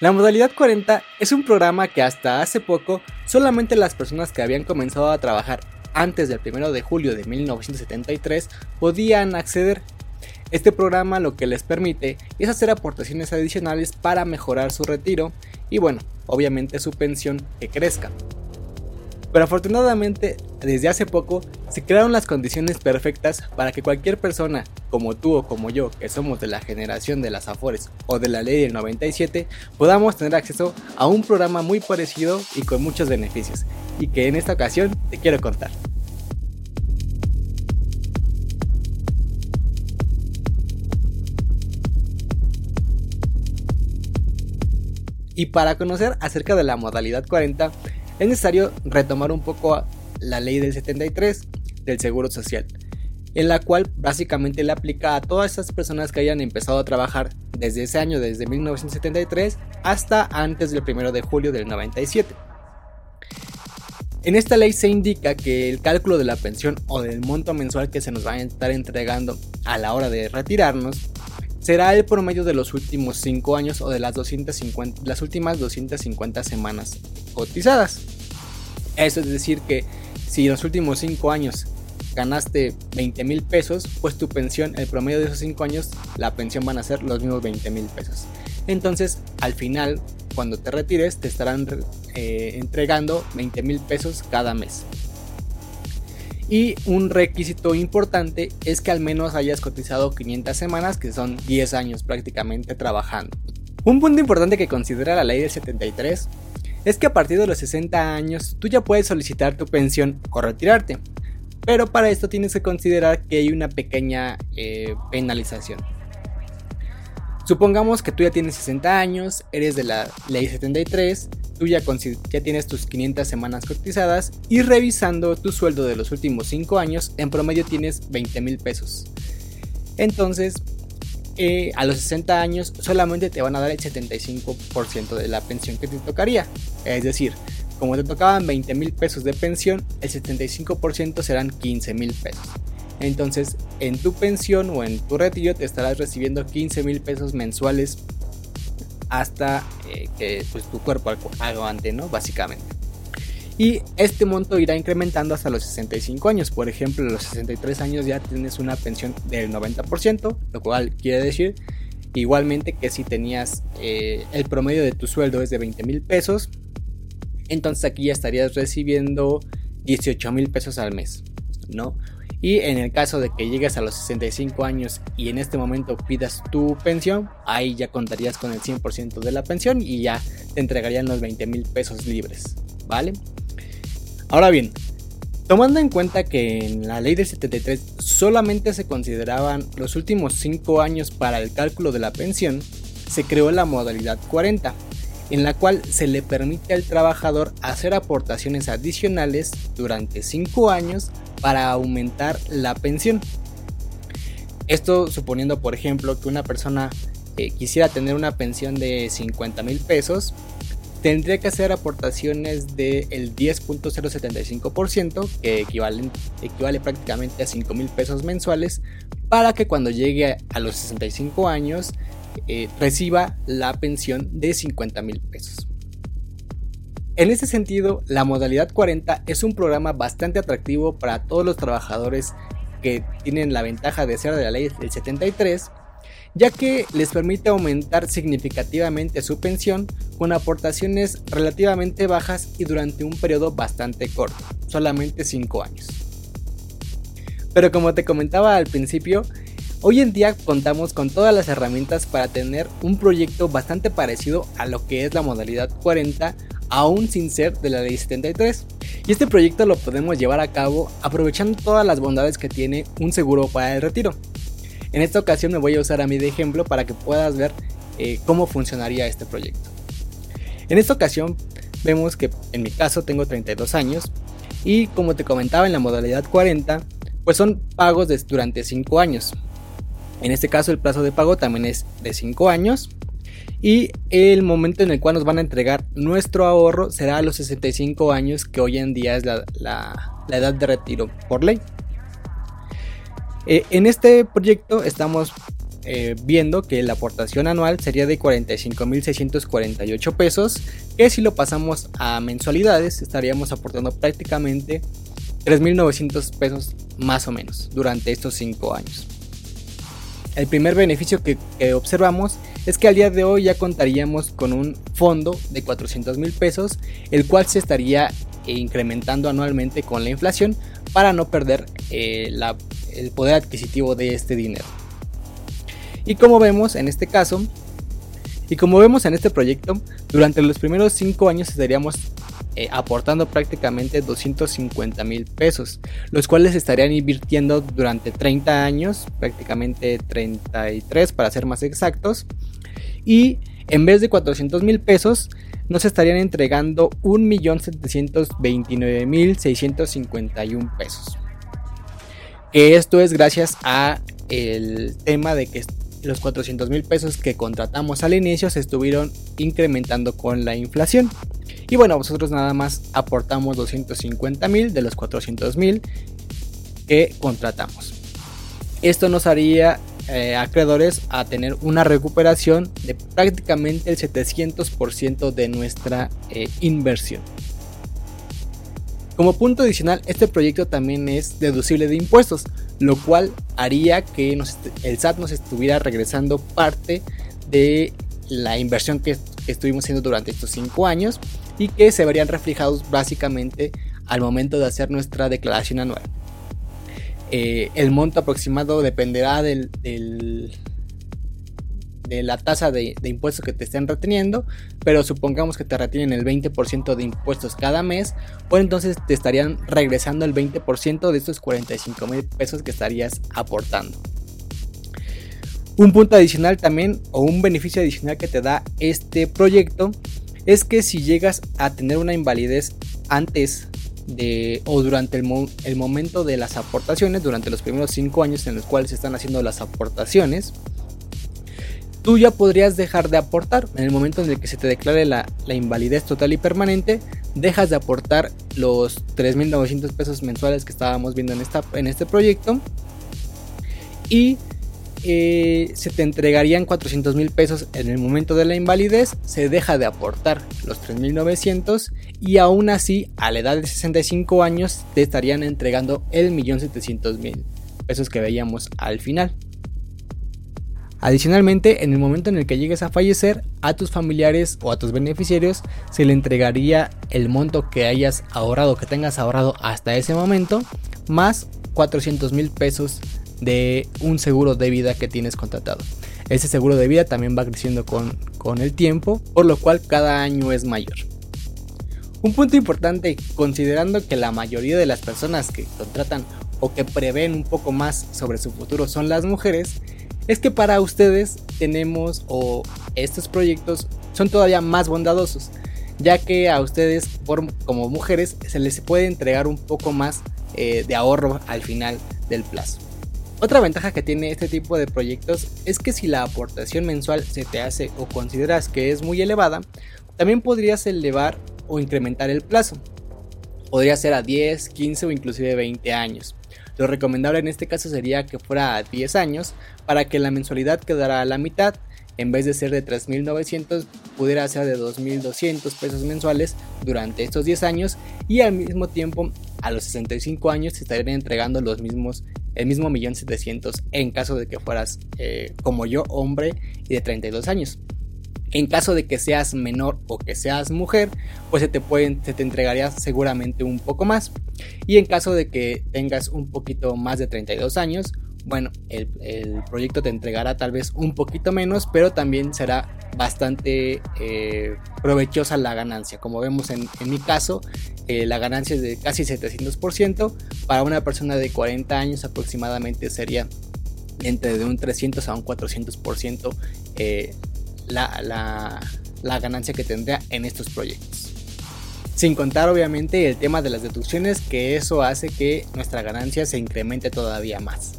La modalidad 40 es un programa que hasta hace poco solamente las personas que habían comenzado a trabajar antes del 1 de julio de 1973 podían acceder. Este programa lo que les permite es hacer aportaciones adicionales para mejorar su retiro y bueno, obviamente su pensión que crezca. Pero afortunadamente, desde hace poco se crearon las condiciones perfectas para que cualquier persona, como tú o como yo, que somos de la generación de las Afores o de la ley del 97, podamos tener acceso a un programa muy parecido y con muchos beneficios, y que en esta ocasión te quiero contar. Y para conocer acerca de la modalidad 40, es necesario retomar un poco la ley del 73 del Seguro Social, en la cual básicamente le aplica a todas esas personas que hayan empezado a trabajar desde ese año, desde 1973 hasta antes del 1 de julio del 97. En esta ley se indica que el cálculo de la pensión o del monto mensual que se nos va a estar entregando a la hora de retirarnos será el promedio de los últimos 5 años o de las, 250, las últimas 250 semanas cotizadas. Eso es decir que si en los últimos 5 años ganaste 20 mil pesos, pues tu pensión, el promedio de esos 5 años, la pensión van a ser los mismos 20 mil pesos. Entonces, al final, cuando te retires, te estarán eh, entregando 20 mil pesos cada mes. Y un requisito importante es que al menos hayas cotizado 500 semanas, que son 10 años prácticamente trabajando. Un punto importante que considera la ley del 73 es que a partir de los 60 años tú ya puedes solicitar tu pensión o retirarte. Pero para esto tienes que considerar que hay una pequeña eh, penalización. Supongamos que tú ya tienes 60 años, eres de la ley 73, tú ya, tienes tus 500 semanas cotizadas y revisando tu sueldo de los últimos 5 años, en promedio tienes 20 mil pesos. Entonces, eh, a los 60 años solamente te van a dar el 75% de la pensión que te tocaría. Es decir, como te tocaban 20 mil pesos de pensión, el 75% serán 15 mil pesos. Entonces, en tu pensión o en tu retiro te estarás recibiendo 15 mil pesos mensuales hasta eh, que pues, tu cuerpo aguante, ¿no? Básicamente. Y este monto irá incrementando hasta los 65 años. Por ejemplo, a los 63 años ya tienes una pensión del 90%, lo cual quiere decir igualmente que si tenías eh, el promedio de tu sueldo es de 20 mil pesos, entonces aquí ya estarías recibiendo 18 mil pesos al mes, ¿no? Y en el caso de que llegues a los 65 años y en este momento pidas tu pensión, ahí ya contarías con el 100% de la pensión y ya te entregarían los 20 mil pesos libres, ¿vale? Ahora bien, tomando en cuenta que en la ley del 73 solamente se consideraban los últimos 5 años para el cálculo de la pensión, se creó la modalidad 40, en la cual se le permite al trabajador hacer aportaciones adicionales durante 5 años para aumentar la pensión. Esto suponiendo, por ejemplo, que una persona eh, quisiera tener una pensión de 50 mil pesos, tendría que hacer aportaciones del 10.075%, que equivale prácticamente a 5 mil pesos mensuales, para que cuando llegue a los 65 años eh, reciba la pensión de 50 mil pesos. En ese sentido, la modalidad 40 es un programa bastante atractivo para todos los trabajadores que tienen la ventaja de ser de la ley del 73, ya que les permite aumentar significativamente su pensión con aportaciones relativamente bajas y durante un periodo bastante corto, solamente 5 años. Pero como te comentaba al principio, hoy en día contamos con todas las herramientas para tener un proyecto bastante parecido a lo que es la modalidad 40 aún sin ser de la ley 73. Y este proyecto lo podemos llevar a cabo aprovechando todas las bondades que tiene un seguro para el retiro. En esta ocasión me voy a usar a mí de ejemplo para que puedas ver eh, cómo funcionaría este proyecto. En esta ocasión vemos que en mi caso tengo 32 años y como te comentaba en la modalidad 40, pues son pagos de, durante 5 años. En este caso el plazo de pago también es de 5 años y el momento en el cual nos van a entregar nuestro ahorro será a los 65 años, que hoy en día es la, edad de retiro por ley. Eh, en este proyecto estamos eh, viendo que la aportación anual sería de 45.648 pesos, que si lo pasamos a mensualidades estaríamos aportando prácticamente 3.900 pesos más o menos durante estos 5 años. El primer beneficio que, observamos es que al día de hoy ya contaríamos con un fondo de 400 mil pesos, el cual se estaría incrementando anualmente con la inflación para no perder eh, el poder adquisitivo de este dinero. Y como vemos en este caso, y como vemos en este proyecto, durante los primeros 5 años estaríamos eh, aportando prácticamente 250 mil pesos, los cuales estarían invirtiendo durante 30 años, prácticamente 33 para ser más exactos, y en vez de 400 mil pesos, nos estarían entregando 1.729.651 pesos. Esto es gracias a el tema de que los 400 mil pesos que contratamos al inicio se estuvieron incrementando con la inflación. Y bueno, nosotros nada más aportamos 250 mil de los 400 mil que contratamos. Esto nos haría eh, acreedores a tener una recuperación de prácticamente el 700% de nuestra eh, inversión. Como punto adicional, este proyecto también es deducible de impuestos, lo cual haría que el SAT nos estuviera regresando parte de la inversión que, estuvimos haciendo durante estos 5 años y que se verían reflejados básicamente al momento de hacer nuestra declaración anual. Eh, el monto aproximado dependerá del, de la tasa de, impuestos que te estén reteniendo, pero supongamos que te retienen el 20% de impuestos cada mes, pues entonces te estarían regresando el 20% de estos 45 mil pesos que estarías aportando. Un punto adicional también, o un beneficio adicional que te da este proyecto, es que si llegas a tener una invalidez antes de, o durante el, el momento de las aportaciones, durante los primeros 5 años en los cuales se están haciendo las aportaciones, tú ya podrías dejar de aportar. En el momento en el que se te declare la, invalidez total y permanente, dejas de aportar los 3.900 pesos mensuales que estábamos viendo en, esta, en este proyecto. Y eh, se te entregarían 400 mil pesos en el momento de la invalidez, se deja de aportar los 3.900 y aún así a la edad de 65 años te estarían entregando el 1.700.000 pesos que veíamos al final. Adicionalmente, en el momento en el que llegues a fallecer, a tus familiares o a tus beneficiarios se le entregaría el monto que hayas ahorrado, que tengas ahorrado hasta ese momento, más 400 mil pesos de un seguro de vida que tienes contratado. Ese seguro de vida también va creciendo con, con el tiempo, por lo cual cada año es mayor. Un punto importante, considerando que la mayoría de las personas que contratan o que prevén un poco más sobre su futuro son las mujeres, es que para ustedes tenemos o estos proyectos son todavía más bondadosos, ya que a ustedes como mujeres se les puede entregar un poco más eh, de ahorro al final del plazo. Otra ventaja que tiene este tipo de proyectos es que si la aportación mensual se te hace o consideras que es muy elevada, también podrías elevar o incrementar el plazo. Podría ser a 10, 15 o inclusive 20 años. Lo recomendable en este caso sería que fuera a 10 años para que la mensualidad quedara a la mitad. En vez de ser de 3.900, pudiera ser de 2.200 pesos mensuales durante estos 10 años y al mismo tiempo a los 65 años se estarían entregando los mismos, el mismo 1.700.000 en caso de que fueras eh, como yo, hombre y de 32 años. En caso de que seas menor o que seas mujer, pues se te, pueden, se te entregaría seguramente un poco más. Y en caso de que tengas un poquito más de 32 años, bueno, el, proyecto te entregará tal vez un poquito menos, pero también será bastante eh, provechosa la ganancia. Como vemos en, mi caso, eh, la ganancia es de casi 700%. Para una persona de 40 años aproximadamente sería entre de un 300 a un 400% eh, la, ganancia que tendría en estos proyectos. Sin contar obviamente el tema de las deducciones, que eso hace que nuestra ganancia se incremente todavía más.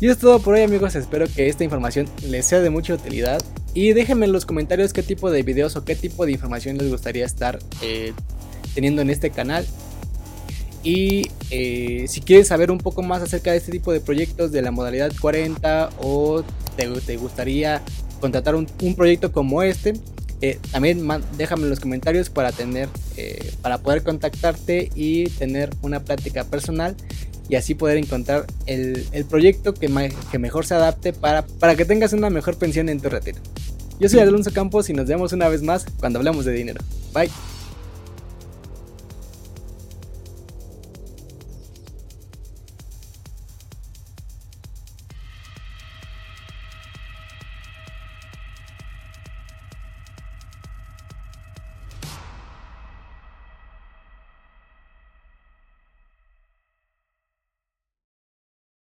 Y es todo por hoy amigos, espero que esta información les sea de mucha utilidad. Y déjenme en los comentarios qué tipo de videos o qué tipo de información les gustaría estar eh, teniendo en este canal. Y eh, si quieren saber un poco más acerca de este tipo de proyectos de la modalidad 40 o te, gustaría contratar un, proyecto como este, eh, también déjame en los comentarios para para poder contactarte y tener una plática personal y así poder encontrar el, proyecto que, que, mejor se adapte para, para que tengas una mejor pensión en tu retiro. Yo soy Alonso Campos y nos vemos una vez más cuando hablamos de dinero. Bye.